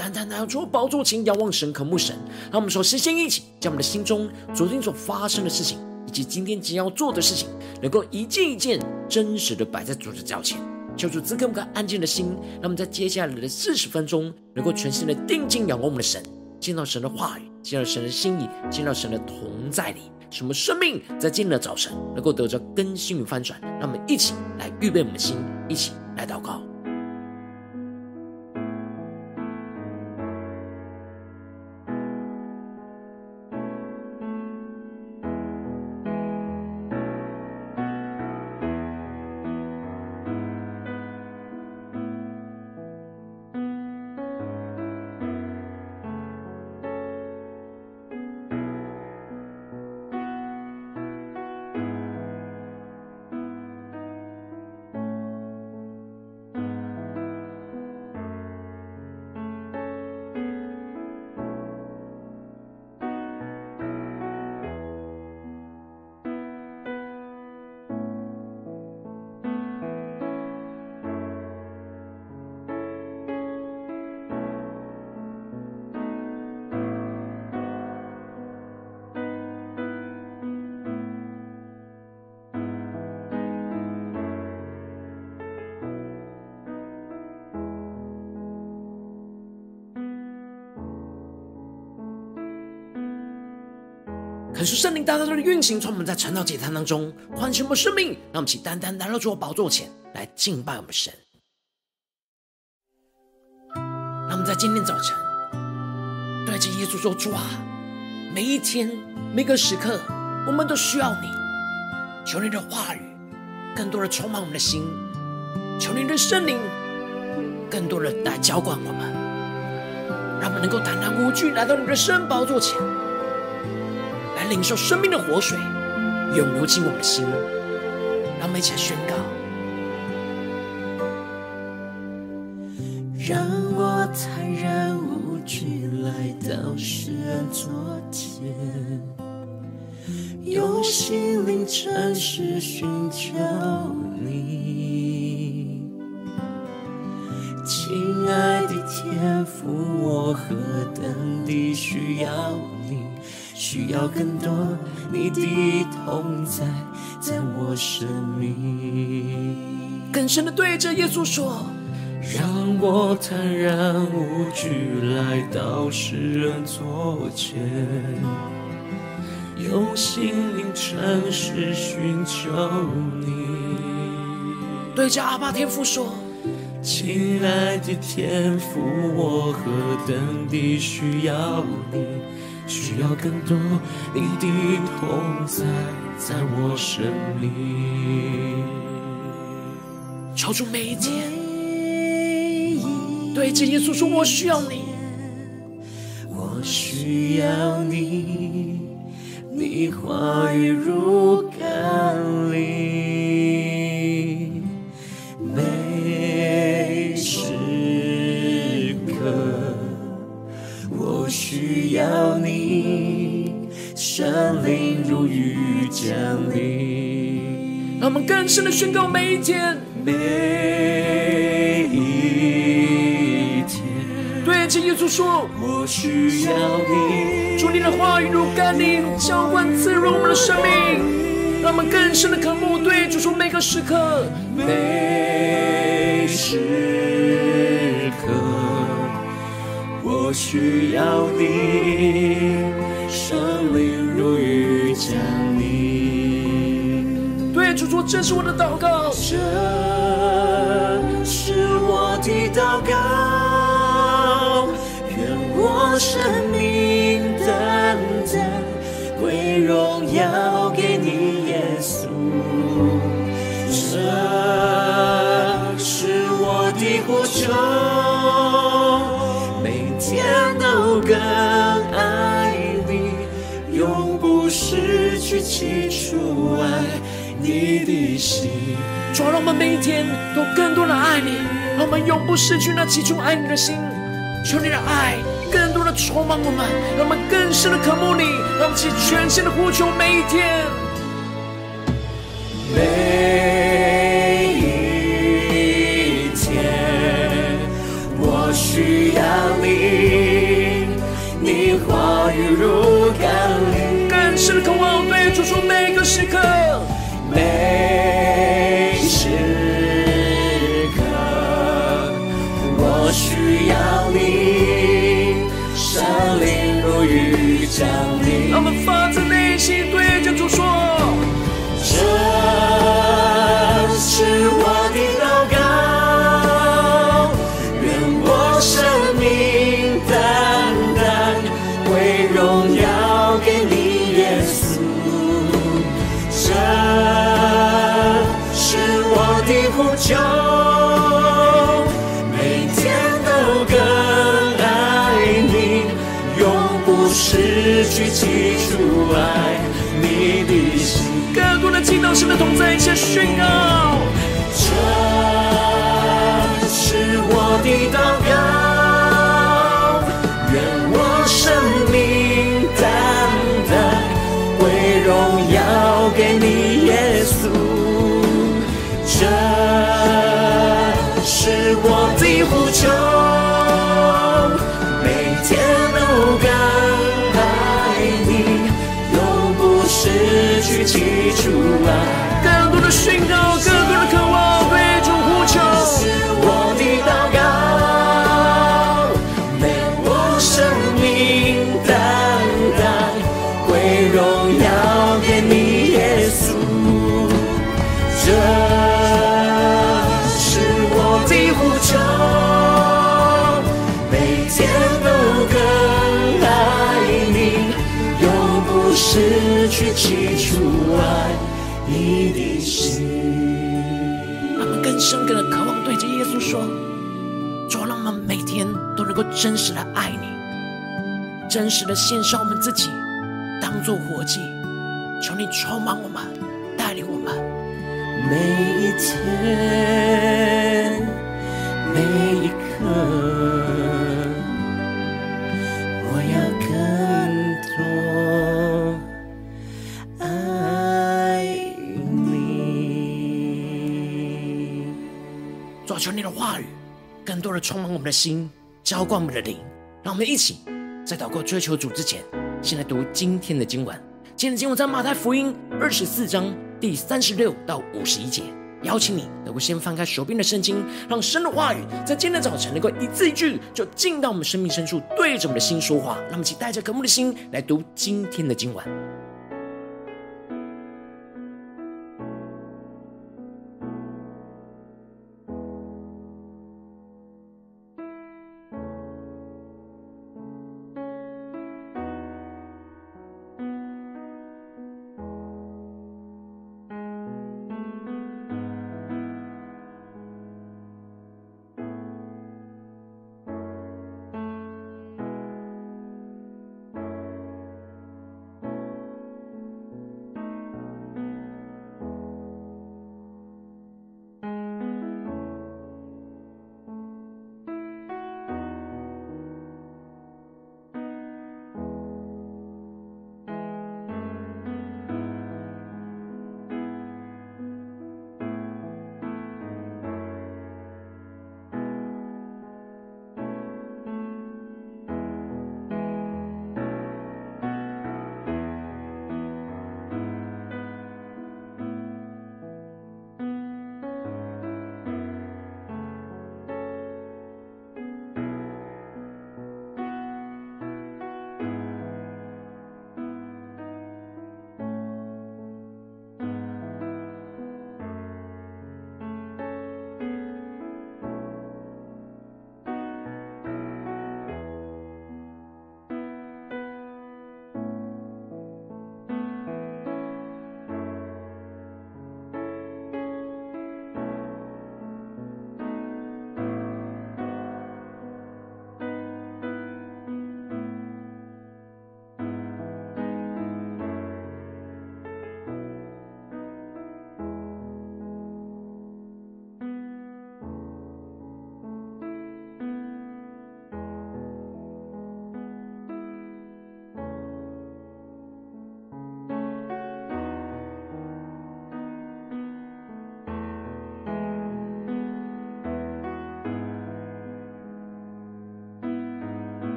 单单来到主宝座前，仰望神、渴慕神。让我们说先一起将我们的心中昨天所发生的事情，以及今天即将要做的事情，能够一件一件真实的摆在主的脚前。求主赐给我们个安静的心，让我们在接下来的四十分钟，能够全心的定睛仰望我们的神，见到神的话语，见到神的心意，见到神的同在里，使我们生命在今天的早晨能够得着更新与翻转。让我们一起来预备我们的心，一起来祷告。可是圣灵大大的运行，从我们在晨祷祭坛当中唤醒我们生命，让我们起单单来到主宝座前来敬拜我们神。让我们在今天早晨对着耶稣说：“主啊，每一天每个时刻，我们都需要你。求你的话语更多的充满我们的心，求你的圣灵更多的来浇灌我们，让我们能够坦然无惧来到你的圣宝座前。”领受生命的活水，涌流进我们的心，让我们一起来宣告。让我坦然无惧来到世人昨天，用心灵诚实寻求你。亲爱的天父，我何等地需要你。需要更多你的同在，在我生命。更深的对着耶稣说：让我坦然无惧来到世人座前，用心灵诚实寻求你。对着阿爸天父说：亲爱的天父，我何等地需要你。需要更多你的同在，在我生命。求主每一天，对着耶稣说：“我需要你，我需要你，你话语如甘霖，雨降临，让我们更深的宣告每一天，每一天，对着耶稣说：“我需要你。”主，你的话语如甘霖，浇灌滋润我们的生命，让我们更深的渴慕。对主说，每个时刻，每时刻，我需要你。圣灵这是我的祷告，这是我的祷告，愿我生命单单归荣耀给你，耶稣。这是我的呼求，每天都更爱你，永不失。去起初爱你的心。主，让我们每一天都更多的爱你，让我们永不失去那起初爱你的心。求你的爱更多的充满我们，让我们更深的渴慕你，让我们全新的呼求每一天。更多的祈祷，神的同在，一起宣告。真实的爱你，真实的献上我们自己，当做活祭。求你充满我们，带领我们每一天，每一刻，我要更多爱你。主。求你的话语更多的充满我们的心，浇灌我们的灵，让我们一起在祷告追求主之前，先来读今天的经文。今天的经文在马太福音二十四章第三十六到五十一节。邀请你能够先翻开手边的圣经，让神的话语在今天早晨能够一字一句就进到我们生命深处，对着我们的心说话。让我们一起带着渴慕的心来读今天的经文。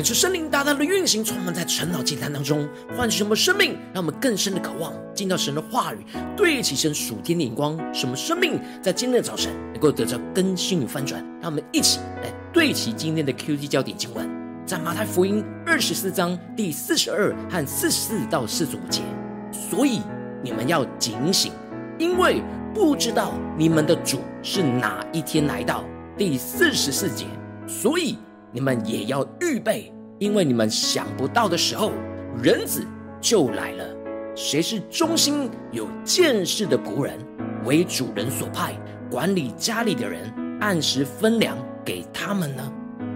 可是圣灵大大的运行，充满在晨祷祭坛当中，唤醒我们生命，让我们更深的渴望进到神的话语，对齐神属天的眼光，使我们生命在今天的早晨能够得到更新与翻转。让我们一起来对齐今天的 QT 焦点经文，在马太福音二十四章第四十二和四十四到四十五节。所以你们要警醒，因为不知道你们的主是哪一天来到。第四十四节，所以。你们也要预备，因为你们想不到的时候，人子就来了。谁是忠心有见识的仆人，为主人所派管理家里的人，按时分粮给他们呢？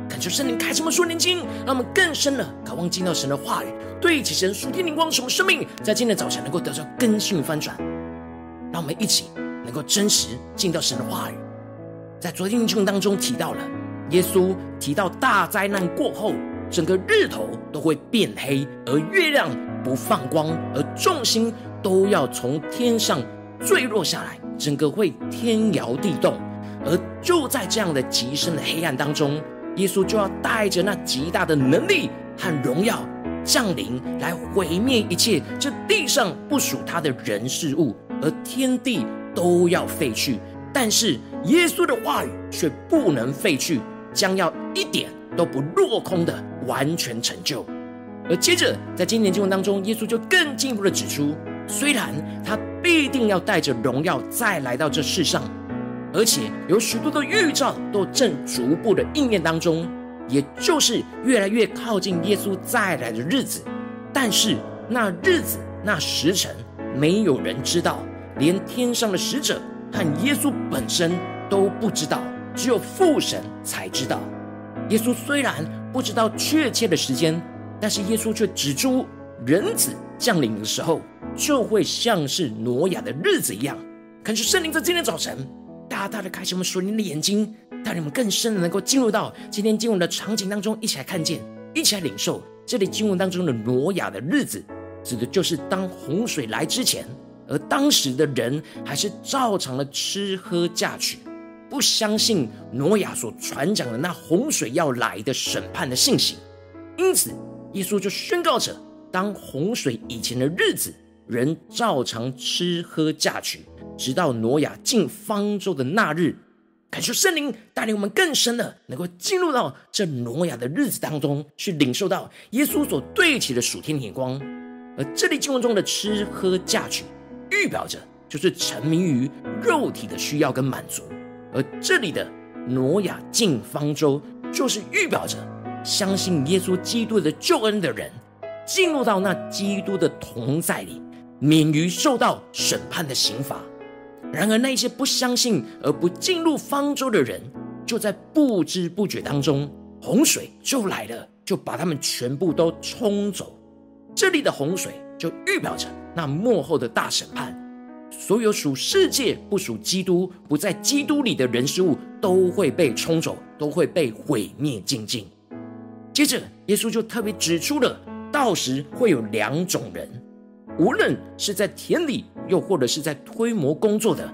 恳求圣灵开启我们属灵经，让我们更深的渴望进到神的话语，对齐神属天灵光，什么生命在今天早晨能够得到更新与翻转。让我们一起能够真实进到神的话语。在昨天经文当中提到了。耶稣提到大灾难过后，整个日头都会变黑，而月亮不放光，而众星都要从天上坠落下来，整个会天摇地动。而就在这样的极深的黑暗当中，耶稣就要带着那极大的能力和荣耀降临，来毁灭一切这地上不属他的人事物，而天地都要废去。但是耶稣的话语却不能废去。将要一点都不落空的完全成就。而接着，在今年经文当中，耶稣就更进一步的指出，虽然他必定要带着荣耀再来到这世上，而且有许多的预兆都正逐步的应验当中，也就是越来越靠近耶稣再来的日子。但是那日子、那时辰，没有人知道，连天上的使者和耶稣本身都不知道。只有父神才知道。耶稣虽然不知道确切的时间，但是耶稣却指出，人子降临的时候，就会像是挪亚的日子一样。恳求圣灵在今天早晨，大大的开启我们属灵的眼睛，带你们更深的能够进入到今天经文的场景当中，一起来看见，一起来领受。这里经文当中的挪亚的日子，指的就是当洪水来之前，而当时的人还是照常的吃喝嫁娶。不相信挪亚所传讲的那洪水要来的审判的信息，因此耶稣就宣告着：当洪水以前的日子，人照常吃喝嫁娶，直到挪亚进方舟的那日。感谢圣灵带领我们更深的，能够进入到这挪亚的日子当中，去领受到耶稣所对齐的属天眼光。而这里经文中的吃喝嫁娶，预表着就是沉迷于肉体的需要跟满足。而这里的挪亚进方舟，就是预表着相信耶稣基督的救恩的人，进入到那基督的同在里，免于受到审判的刑罚。然而，那些不相信而不进入方舟的人，就在不知不觉当中，洪水就来了，就把他们全部都冲走。这里的洪水，就预表着那末后的大审判。所有属世界、不属基督、不在基督里的人事物，都会被冲走，都会被毁灭净尽。接着，耶稣就特别指出了，到时会有两种人，无论是在田里，又或者是在推磨工作的，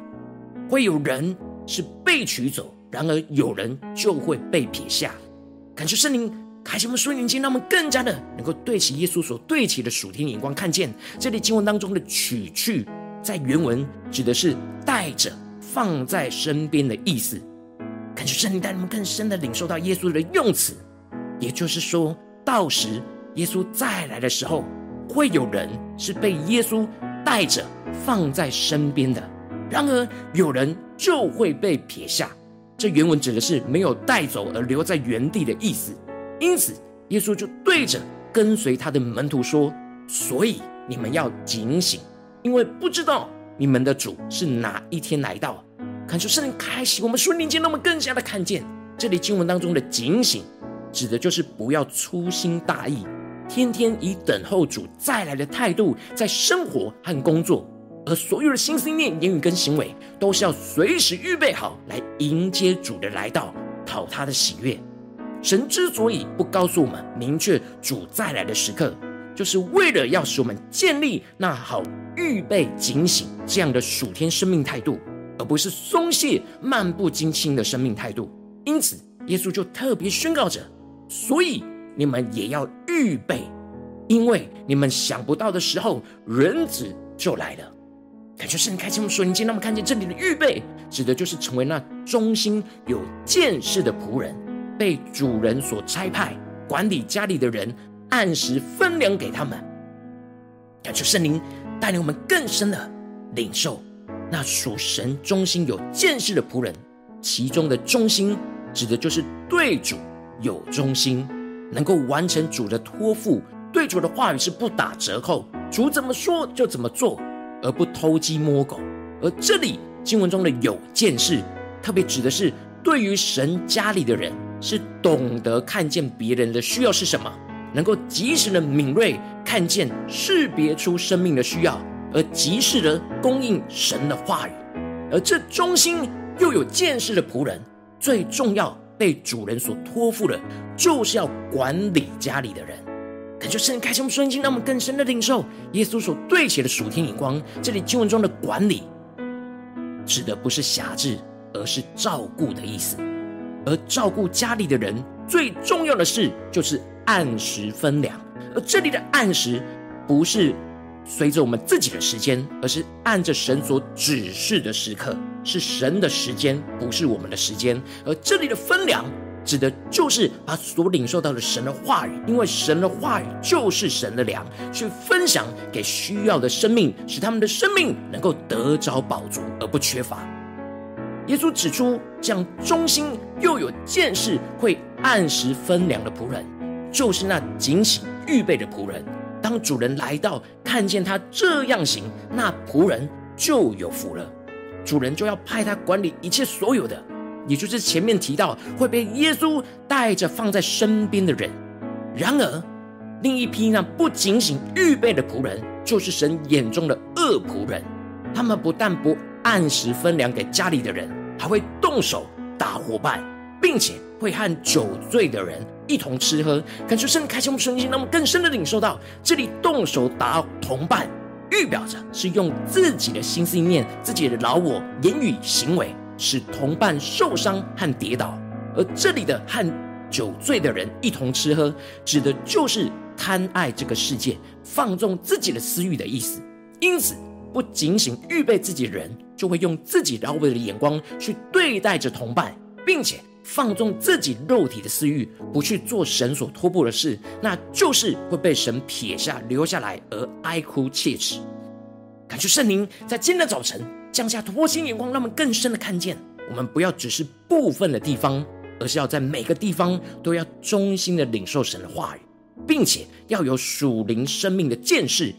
会有人是被取走，然而有人就会被撇下。感谢圣灵，开启我们属灵经，让我们更加的能够对齐耶稣所对齐的属天眼光，看见这里经文当中的取去。在原文指的是带着放在身边的意思，感觉圣灵带你们更深的领受到耶稣的用词，也就是说，到时耶稣再来的时候，会有人是被耶稣带着放在身边的，然而有人就会被撇下。这原文指的是没有带走而留在原地的意思，因此耶稣就对着跟随他的门徒说：“所以你们要警醒。”因为不知道你们的主是哪一天来到，恳求圣灵开启我们顺灵眼，让我们更加的看见。这里经文当中的警醒，指的就是不要粗心大意，天天以等候主再来的态度在生活和工作，而所有的心思念、言语跟行为，都是要随时预备好来迎接主的来到，讨他的喜悦。神之所以不告诉我们明确主再来的时刻，就是为了要使我们建立那好预备警醒这样的属天生命态度，而不是松懈漫不经心的生命态度。因此，耶稣就特别宣告着：所以你们也要预备，因为你们想不到的时候，人子就来了。感觉圣灵开启我们属灵眼睛，让我们看见这里的预备，指的就是成为那忠心有见识的仆人，被主人所差派管理家里的人，按时分粮给他们。感谢圣灵带领我们更深的领受那属神忠心有见识的仆人，其中的忠心指的就是对主有忠心，能够完成主的托付，对主的话语是不打折扣，主怎么说就怎么做。而不偷鸡摸狗，而这里经文中的有见识，特别指的是对于神家里的人，是懂得看见别人的需要是什么，能够及时的敏锐看见、识别出生命的需要，而及时的供应神的话语。而这忠心又有见识的仆人，最重要被主人所托付的，就是要管理家里的人。感谢圣灵开启我们属灵眼睛，让我们更深的领受耶稣所对齐的属天眼光。这里经文中的管理，指的不是辖制，而是照顾的意思。而照顾家里的人，最重要的事就是按时分粮。而这里的按时，不是随着我们自己的时间，而是按着神所指示的时刻，是神的时间，不是我们的时间。而这里的分粮。指的就是把所领受到的神的话语，因为神的话语就是神的粮，去分享给需要的生命，使他们的生命能够得着饱足而不缺乏。耶稣指出，这样忠心又有见识、会按时分粮的仆人，就是那警醒预备的仆人。当主人来到，看见他这样行，那仆人就有福了。主人就要派他管理一切所有的。也就是前面提到会被耶稣带着放在身边的人，然而另一批那不警醒预备的仆人，就是神眼中的恶仆人。他们不但不按时分粮给家里的人，还会动手打伙伴，并且会和酒醉的人一同吃喝。感觉圣灵开启我们属灵眼睛，让我们更深的领受到，这里动手打同伴，预表着是用自己的心思念、自己的老我、言语行为。使同伴受伤和跌倒，而这里的和酒醉的人一同吃喝，指的就是贪爱这个世界、放纵自己的私欲的意思。因此，不警醒预备自己人，就会用自己老我的眼光去对待着同伴，并且放纵自己肉体的私欲，不去做神所托付的事，那就是会被神撇下、留下来而哀哭切齿。感谢圣灵在今天的早晨。降下突破性眼光，让我们更深的看见，我们不要只是部分的地方，而是要在每个地方都要忠心的领受神的话语，并且要有属灵生命的见识，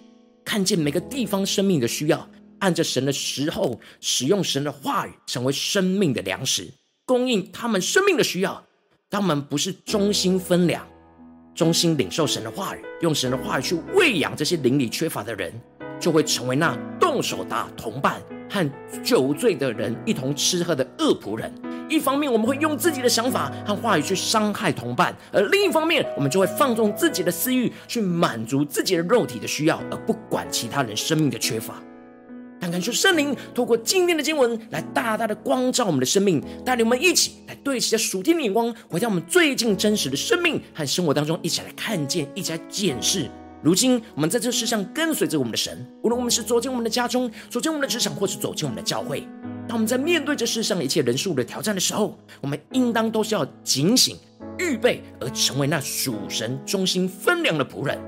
看见每个地方生命的需要，按着神的时候使用神的话语，成为生命的粮食，供应他们生命的需要。他们不是忠心分粮，忠心领受神的话语，用神的话语去喂养这些灵里缺乏的人，就会成为那动手打同伴。和酒醉的人一同吃喝的恶仆人，一方面我们会用自己的想法和话语去伤害同伴，而另一方面我们就会放纵自己的私欲，去满足自己的肉体的需要，而不管其他人生命的缺乏。但感谢圣灵透过今天的经文来大大的光照我们的生命，带领我们一起来对齐着属天的眼光，回到我们最近真实的生命和生活当中，一起来看见，一起来检视。如今，我们在这世上跟随着我们的神，无论我们是走进我们的家中，走进我们的职场，或是走进我们的教会，当我们在面对这世上一切人数的挑战的时候，我们应当都是要警醒、预备，而成为那属神忠心分粮的仆人，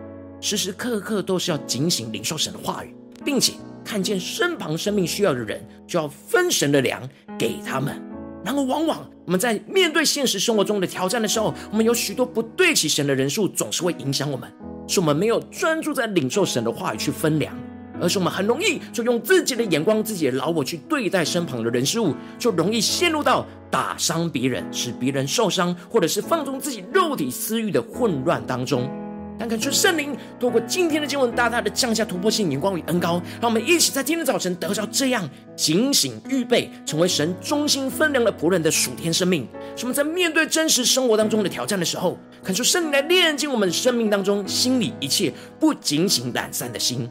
时时刻刻都是要警醒领受神的话语，并且看见身旁生命需要的人，就要分神的粮给他们。然而，往往我们在面对现实生活中的挑战的时候，我们有许多不对齐神的人数，总是会影响我们。是我们没有专注在领受神的话语去分粮，而是我们很容易就用自己的眼光、自己的老我去对待身旁的人事物，就容易陷入到打伤别人、使别人受伤，或者是放纵自己肉体私欲的混乱当中。但恳求圣灵透过今天的经文，大大的降下突破性眼光与恩膏，让我们一起在今天早晨得到这样警醒预备，成为神忠心分粮的仆人的属天生命。使我们在面对真实生活当中的挑战的时候，恳求圣灵来炼净我们生命当中心里一切不警醒懒散的心，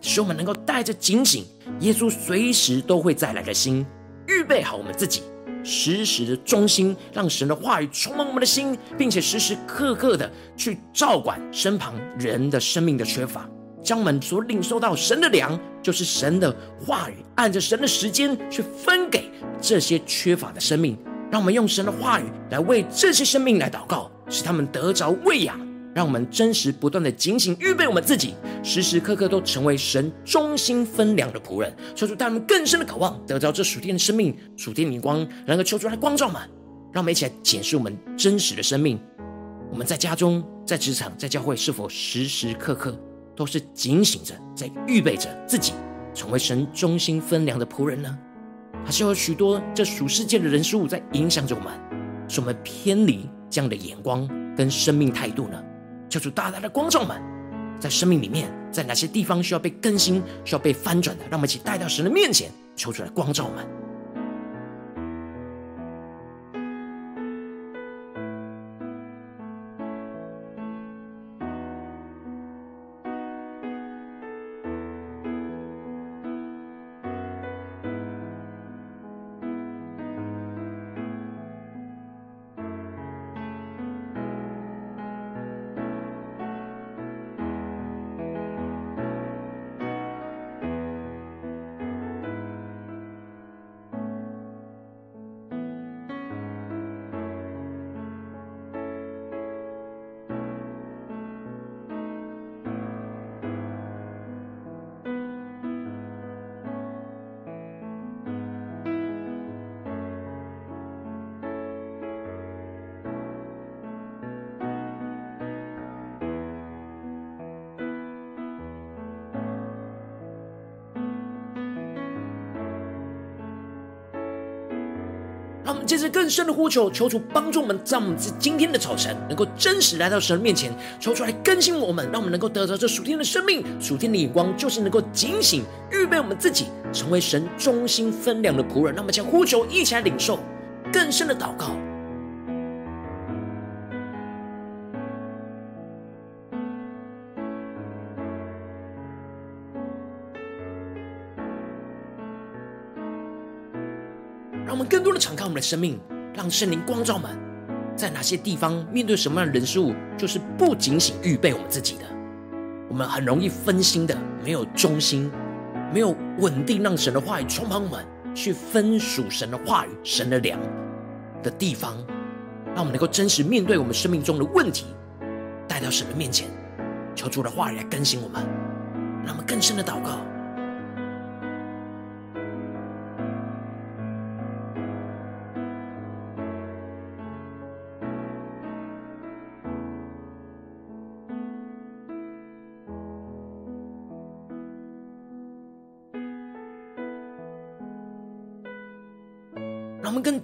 使我们能够带着警醒，耶稣随时都会再来的心，预备好我们自己，时时的忠心，让神的话语充满我们的心，并且时时刻刻的去照管身旁人的生命的缺乏，将我们所领受到神的粮，就是神的话语，按着神的时间去分给这些缺乏的生命，让我们用神的话语来为这些生命来祷告，使他们得着喂养。让我们真实不断的警醒，预备我们自己，时时刻刻都成为神忠心分粮的仆人。求主带我们更深的渴望，得到这属天的生命、属天的光，然后求主来光照们。让我们一起来检视我们真实的生命。我们在家中、在职场、在教会，是否时时刻刻都是警醒着，在预备着自己成为神忠心分粮的仆人呢？还是有许多这属世界的人事物在影响着我们，使我们偏离这样的眼光跟生命态度呢？求出大大的光照们，在生命里面，在哪些地方需要被更新、需要被翻转的，让我们一起带到神的面前，求出来光照们。让我们借着更深的呼求，求主帮助我们，在我们今天的早晨能够真实来到神面前，求出来更新我们，让我们能够得到这属天的生命、属天的眼光，就是能够警醒预备我们自己，成为神忠心分量的仆人。那么将呼求一起来领受更深的祷告。敞开我们的生命，让圣灵光照们，在哪些地方面对什么样的人事物，就是不仅仅预备我们自己的，我们很容易分心的，没有中心，没有稳定，让神的话语充满我们，去分属神的话语、神的粮的地方，让我们能够真实面对我们生命中的问题，带到神的面前，求主的话语来更新我们，让我们更深的祷告。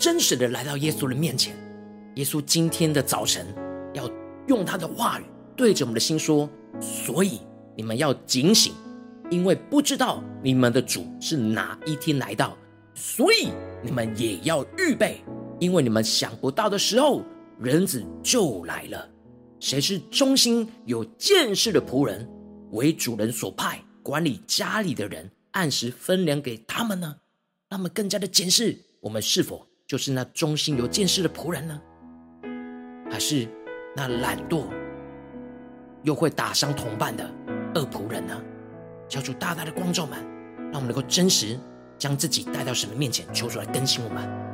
真实的来到耶稣的面前。耶稣今天的早晨要用他的话语对着我们的心说：“所以你们要警醒，因为不知道你们的主是哪一天来到。所以你们也要预备，因为你们想不到的时候，人子就来了。谁是忠心有见识的仆人，为主人所派管理家里的人，按时分粮给他们呢？让我们更加的检视。”我们是否就是那忠心有见识的仆人呢？还是那懒惰又会打伤同伴的恶仆人呢？求主大大的光照们，让我们能够真实将自己带到神的面前，求主来更新我们。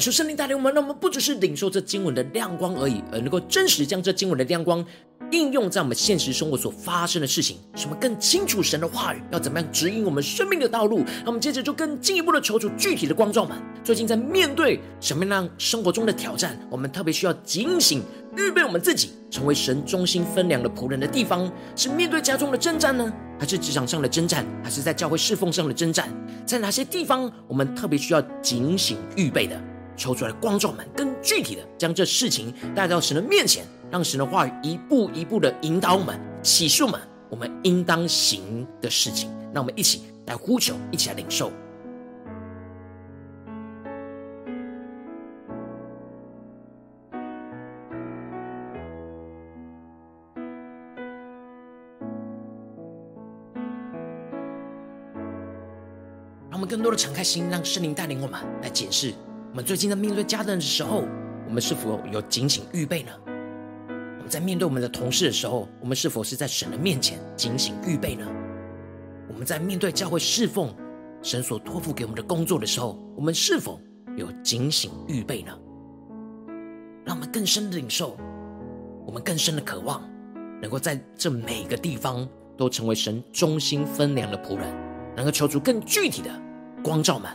感受圣灵带领我们，让我们不只是领受这经文的亮光而已，而能够真实将这经文的亮光应用在我们现实生活所发生的事情，什么更清楚神的话语要怎么样指引我们生命的道路。那我们接着就更进一步的求主具体的光照们，最近在面对什么样生活中的挑战，我们特别需要警醒，预备我们自己成为神中心分粮的仆人的地方，是面对家中的征战呢，还是职场上的征战，还是在教会侍奉上的征战？在哪些地方我们特别需要警醒预备的？求出来光照们，更具体的将这事情带到神的面前。让神的话语一步一步的引导我们，启示我们，我们应当行的事情。让我们一起来呼求，一起来领受。让我们更多的敞开心，让圣灵带领我们来检视我们最近在面对家人的时候，我们是否有警醒预备呢？我们在面对我们的同事的时候，我们是否是在神的面前警醒预备呢？我们在面对教会侍奉神所托付给我们的工作的时候，我们是否有警醒预备呢？让我们更深的领受，我们更深的渴望，能够在这每个地方都成为神忠心分粮的仆人，能够求出更具体的光照们。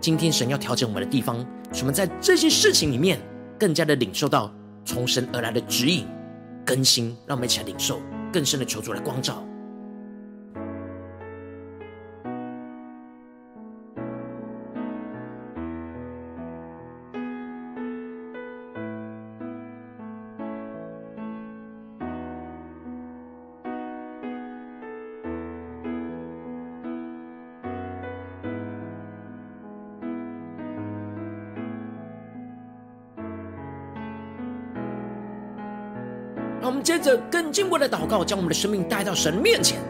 今天神要调整我们的地方，使我们在这些事情里面更加的领受到。从神而来的指引、更新，让我们一起来领受更深的求主来光照。更进一步的祷告，将我们的生命带到神面前，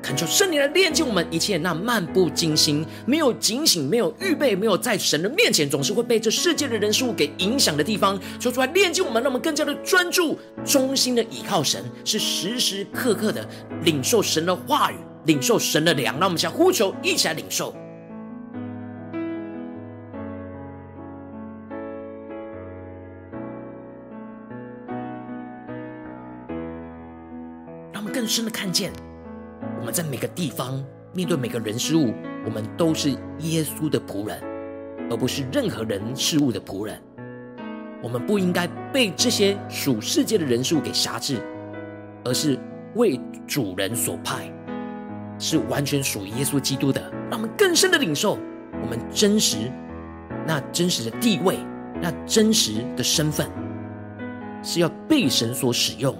恳求圣灵来炼净我们一切那漫不经心、没有警醒、没有预备、没有在神的面前总是会被这世界的人事物给影响的地方，求出来炼净我们，让我们更加的专注、忠心的倚靠神，是时时刻刻的领受神的话语，领受神的粮。让我们想呼求，一起来领受。深的看见，我们在每个地方面对每个人事物，我们都是耶稣的仆人，而不是任何人事物的仆人。我们不应该被这些属世界的人事物给辖制，而是为主人所派，是完全属于耶稣基督的。让我们更深的领受，我们真实那真实的地位，那真实的身份，是要被神所使用，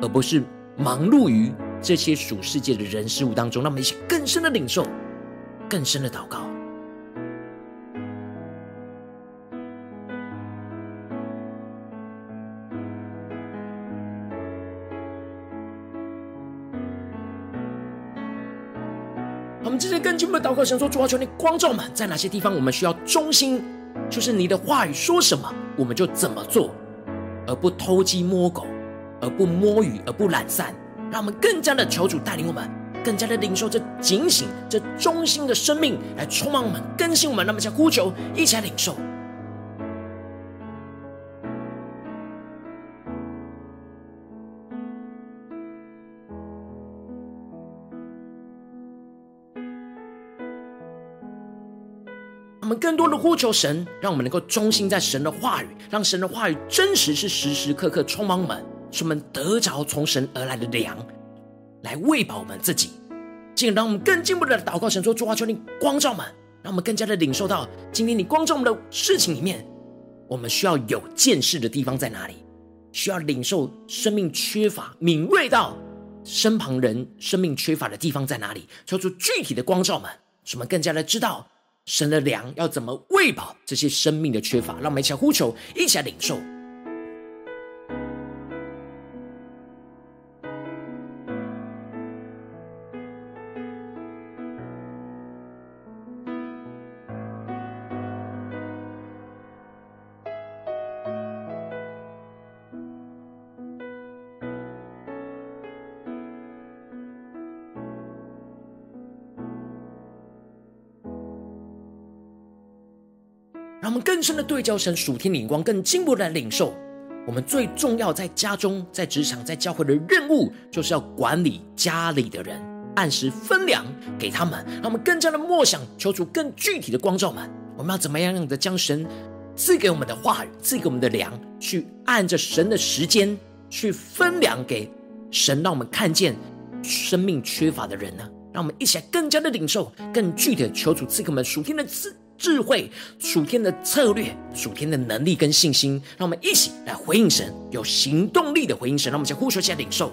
而不是。忙碌于这些属世界的人事物当中，让我们一起更深的领受，更深的祷告。我们这些更进一步的祷告，想说主啊，求你光照们，在哪些地方我们需要忠心，就是你的话语说什么，我们就怎么做，而不偷鸡摸狗。而不摸鱼，而不懒散，让我们更加的求主带领我们，更加的领受这警醒、这忠心的生命来充满我们、更新我们。让我们一起呼求，一起来领受。我们更多的呼求神，让我们能够忠心在神的话语，让神的话语真实是时时刻刻充满我们。使我们得着从神而来的粮，来喂饱我们自己。进而让我们更进一步的祷告神说：主啊，求你光照们，让我们更加的领受到今天你光照我们的事情里面，我们需要有见识的地方在哪里？需要领受生命缺乏、敏锐到身旁人生命缺乏的地方在哪里？求出具体的光照们，使我们更加的知道神的粮要怎么喂饱这些生命的缺乏。让我们一起来呼求，一起来领受。更深的对焦神属天的眼光，更进一步的领受我们最重要在家中、在职场、在教会的任务，就是要管理家里的人，按时分粮给他们，让我们更加的默想，求主更具体的光照们。我们要怎么样样的将神赐给我们的话语、赐给我们的粮，去按着神的时间去分粮给神，让我们看见生命缺乏的人呢？让我们一起来更加的领受，更具体的求主赐给我们属天的智智慧、属天的策略、属天的能力跟信心。让我们一起来回应神，有行动力的回应神。让我们先呼求一下领受。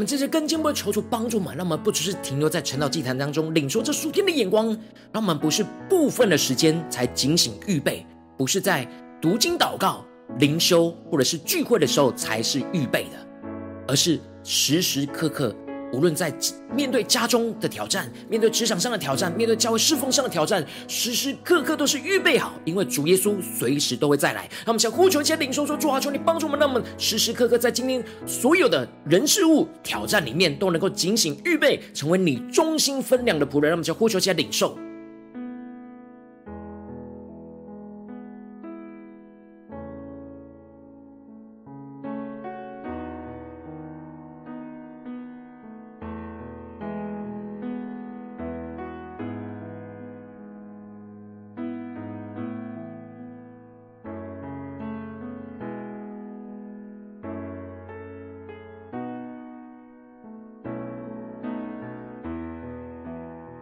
们这些更进一步的求主帮助我们，让我们不只是停留在晨祷祭坛当中领受这属天的眼光，让我们不是部分的时间才警醒预备，不是在读经祷告、灵修或者是聚会的时候才是预备的，而是时时刻刻。无论在面对家中的挑战，面对职场上的挑战，面对教会侍奉上的挑战，时时刻刻都是预备好，因为主耶稣随时都会再来。让我们想呼求一些领受说：主啊，求你帮助我们，让我们时时刻刻在今天所有的人事物挑战里面，都能够警醒预备，成为你忠心分量的仆人。让我们想呼求一些领受。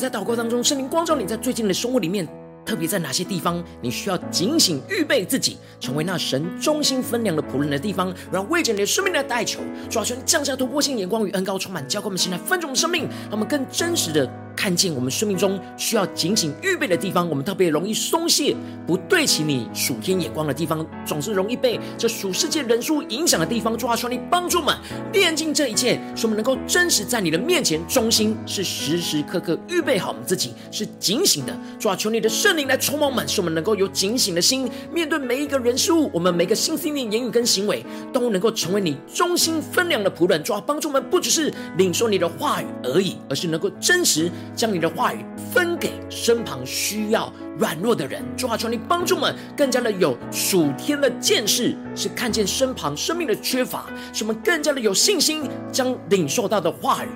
在祷告当中，圣灵光照你在最近的生活里面，特别在哪些地方，你需要警醒预备自己，成为那神忠心分量的仆人的地方，然后为着你的生命来代求，抓住降下突破性眼光与恩膏，充满教灌我们现在分种的生命，让我们更真实的。看见我们生命中需要警醒预备的地方，我们特别容易松懈，不对齐你属天眼光的地方，总是容易被这属世界人数影响的地方抓住。你帮助我们炼净这一切，使我们能够真实在你的面前忠心，是时时刻刻预备好我们自己，是警醒的。抓求你的圣灵来充满我们，使我们能够有警醒的心，面对每一个人事物，我们每个心思念言语跟行为，都能够成为你忠心分粮的仆人。抓帮助我们，不只是领受你的话语而已，而是能够真实。将你的话语分给身旁需要软弱的人，主啊，求你帮助我们更加的有属天的见识，是看见身旁生命的缺乏，使我们更加的有信心，将领受到的话语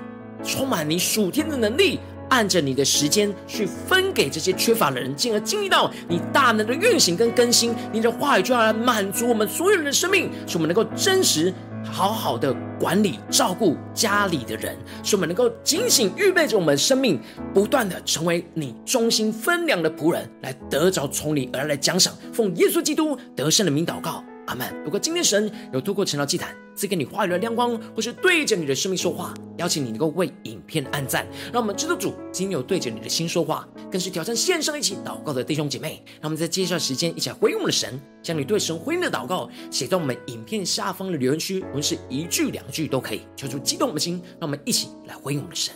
充满你属天的能力，按着你的时间去分给这些缺乏的人，进而经历到你大能的运行跟更新。你的话语就要来满足我们所有人的生命，使我们能够真实。好好的管理照顾家里的人，使我们能够警醒预备着我们生命，不断的成为你忠心分量的仆人，来得着从你而来奖赏。奉耶稣基督得胜的名祷告。阿门。如果今天神有透过陈道祭坛赐给你话语的亮光，或是对着你的生命说话，邀请你能够为影片按赞，让我们知道主今有对着你的心说话，更是挑战线上一起祷告的弟兄姐妹。让我们在接下来时间一起来回应我们的神，将你对神回应的祷告写在我们影片下方的留言区，无论是一句两句都可以，求主激动我们的心，让我们一起来回应我们的神。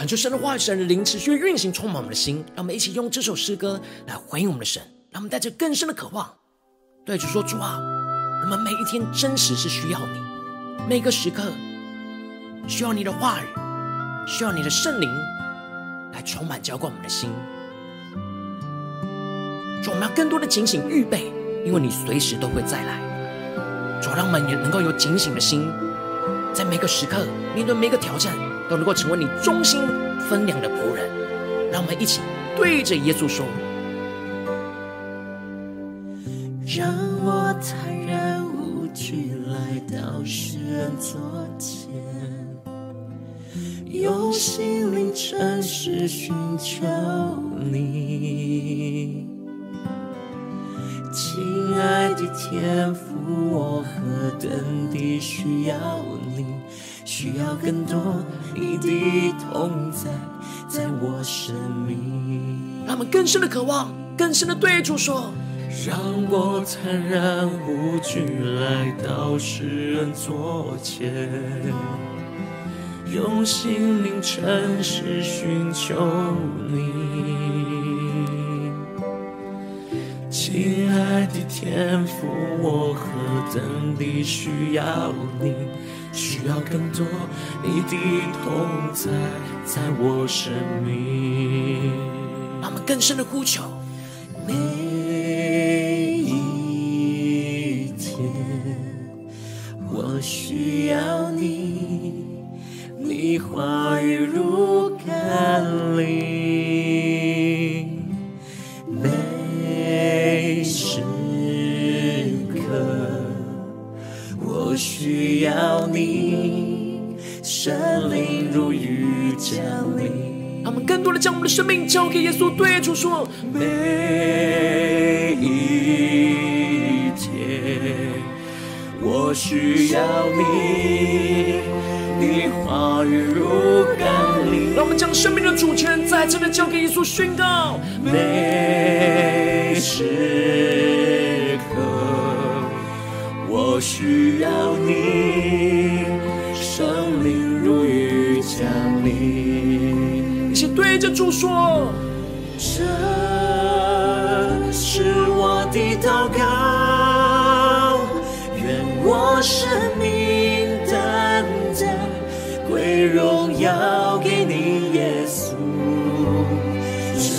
恳求神的话语、神的灵持续运行，充满我们的心。让我们一起用这首诗歌来回应我们的神，让我们带着更深的渴望，对主说：“主啊，我们每一天真实是需要你，每个时刻需要你的话语，需要你的圣灵来充满浇灌我们的心。主，我们要更多的警醒预备，因为你随时都会再来。主，让我们也能够有警醒的心，在每个时刻面对每个挑战。”都能够成为你忠心分量的仆人，让我们一起对着耶稣说：“让我坦然无惧来到施恩座前，用心灵诚实寻求你，亲爱的天父，我何等地需要。”需要更多你的同在，在我生命。让我们更深的渴望，更深的对主说：让我坦然无惧来到世人座前，用心灵诚实寻求你。亲爱的天父，我何等地需要你。需要更多你的同在，在我生命。让我们更深的呼求，主权再次的交给耶稣，宣告每时刻。我需要你，圣灵如雨降临。一起对着主说，这是我的祷告，愿我生命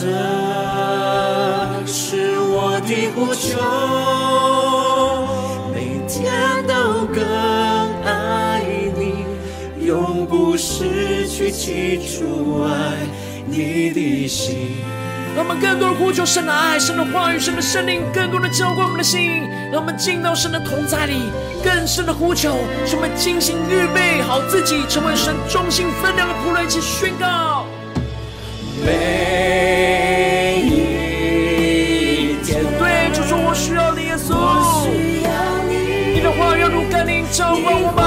这是我的呼求。每天都更爱你永不失去起初爱你的心。让我们更多的呼求神的爱、神的话语、神的圣灵，更多的浇灌我们的心。让我们进到神的同在里，更深的呼求，使我们精心预备好自己，成为神忠心分量的仆人，一起宣告。如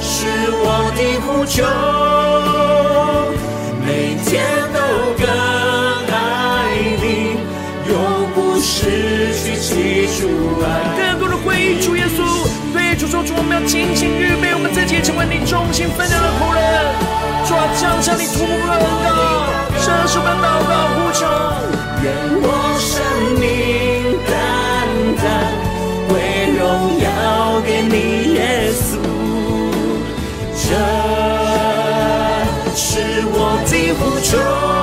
是我的呼求，每天都更爱你，永不失去起初爱。更多的回忆主耶稣，对主说，主我们要精心预备我们自己，成为你忠心分量的仆人。主啊，将向你突破恩膏，这是我们祷告呼求，愿我的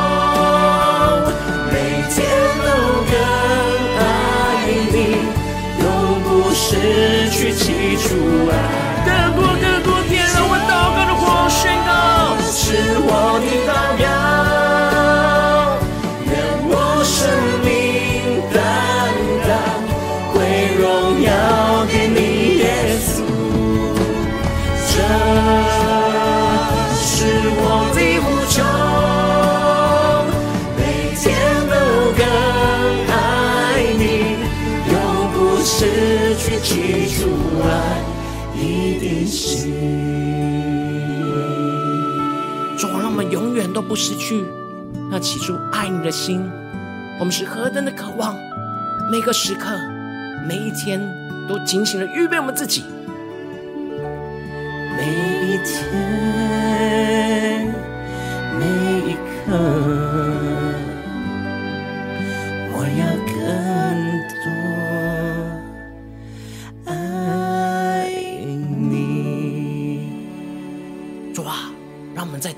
不失去那起初爱你的心。我们是何等的渴望，每个时刻、每一天都警醒的预备我们自己。每一天，每一刻，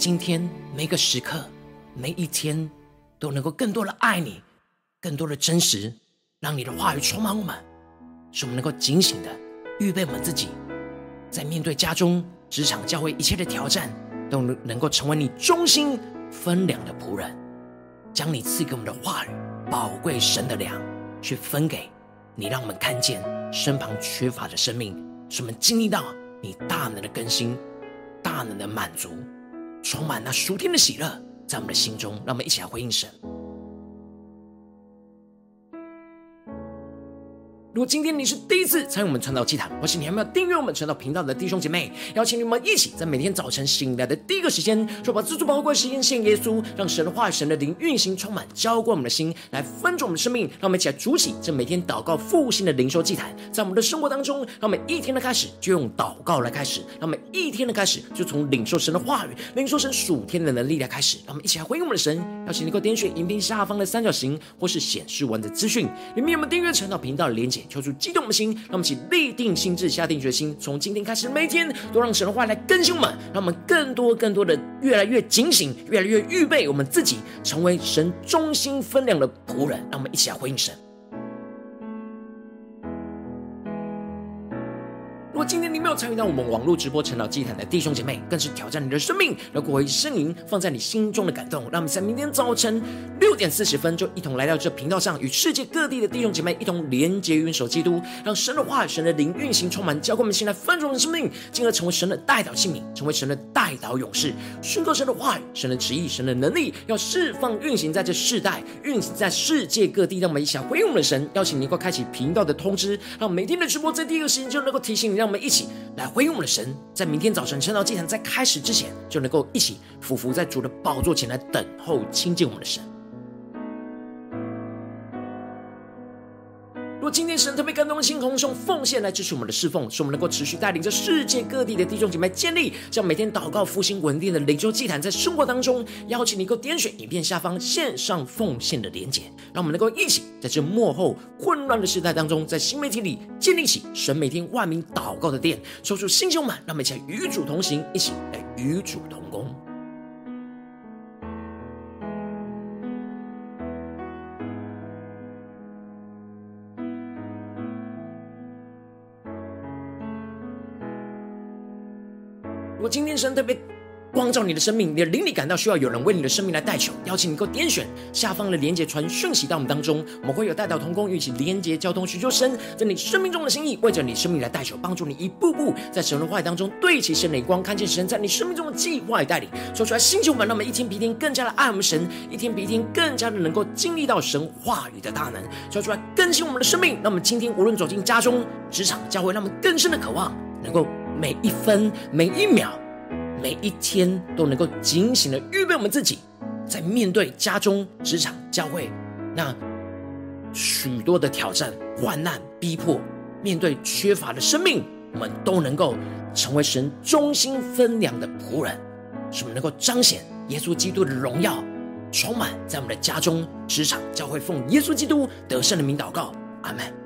今天每个时刻、每一天都能够更多的爱你，更多的真实，让你的话语充满我们，使我们能够警醒的预备我们自己。在面对家中、职场、教会一切的挑战，都能能够成为你忠心分粮的仆人，将你赐给我们的话语、宝贵神的粮，去分给你，让我们看见身旁缺乏的生命，使我们经历到你大能的更新、大能的满足，充满那属天的喜乐在我们的心中。让我们一起来回应神。如果今天你是第一次参与我们传道祭坛，或是你还没有订阅我们传道频道的弟兄姐妹，邀请你们一起在每天早晨醒来的第一个时间，就把自主宝贵时间献耶稣，让神的话语、神的灵运行充满，浇灌我们的心，来分盛我们的生命。让我们一起来筑起这每天祷告复兴的灵修祭坛，在我们的生活当中，让我们一天的开始就用祷告来开始，让我们一天的开始就从领受神的话语、领受神属天的能力来开始。让我们一起来回应我们的神，邀请你能够点选影片下方的三角形，或是显示文字资讯里面有没有订阅传道频道的连接。求出激动的心，让我们一起立定心智，下定决心，从今天开始，每天都让神的话来更新我们，让我们更多更多的越来越警醒，越来越预备我们自己，成为神中心分量的仆人。让我们一起来回应神。参与到我们网络直播晨祷祭坛的弟兄姐妹，更是挑战你的生命，来过回圣灵放在你心中的感动。让我们在明天早晨六点四十分，就一同来到这频道上，与世界各地的弟兄姐妹一同连结、元首基督，让神的话语、神的灵运行充满，浇灌我们现在丰盛的生命，进而成为神的代祷器皿，成为神的代祷勇士，宣告神的话语、神的旨意、神的能力，要释放运行在这世代，运行在世界各地。让我们一起回应我们的神，邀请你能够开启频道的通知，让每天的直播在第一个时间就能够提醒你，让我们。一起来回应我们的神，在明天早晨趁到祭坛在开始之前，就能够一起俯伏在主的宝座前来等候亲近我们的神。若今天神特别感动的心，同时用奉献来支持我们的侍奉，使我们能够持续带领着世界各地的弟兄姐妹建立，将每天祷告复兴稳定的灵修祭坛，在生活当中，邀请你能够点选影片下方线上奉献的连结，让我们能够一起在这幕后混乱的时代当中，在新媒体里建立起神每天万名祷告的殿，抽出新兄们，让我们一起来与主同行，一起来与主同工。今天神特别光照你的生命，你的灵里感到需要有人为你的生命来代求，邀请你能够点选下方的连结传讯息到我们当中，我们会有代祷同工一起连结交通，寻求神在你生命中的心意，为着你生命来代求，帮助你一步步在神的话语当中对齐神的光，看见神在你生命中的计划与带领，说出来星球们，让我们一天比一天更加的爱我们神，一天比一天更加的能够经历到神话语的大能，说出来更新我们的生命。让我们今天无论走进家中、职场、教会，让我们更深的渴望能够。每一分、每一秒、每一天，都能够警醒的预备我们自己，在面对家中、职场、教会那许多的挑战、患难、逼迫，面对缺乏的生命，我们都能够成为神忠心分粮的仆人，使我们能够彰显耶稣基督的荣耀，充满在我们的家中、职场、教会，奉耶稣基督得胜的名祷告，阿门。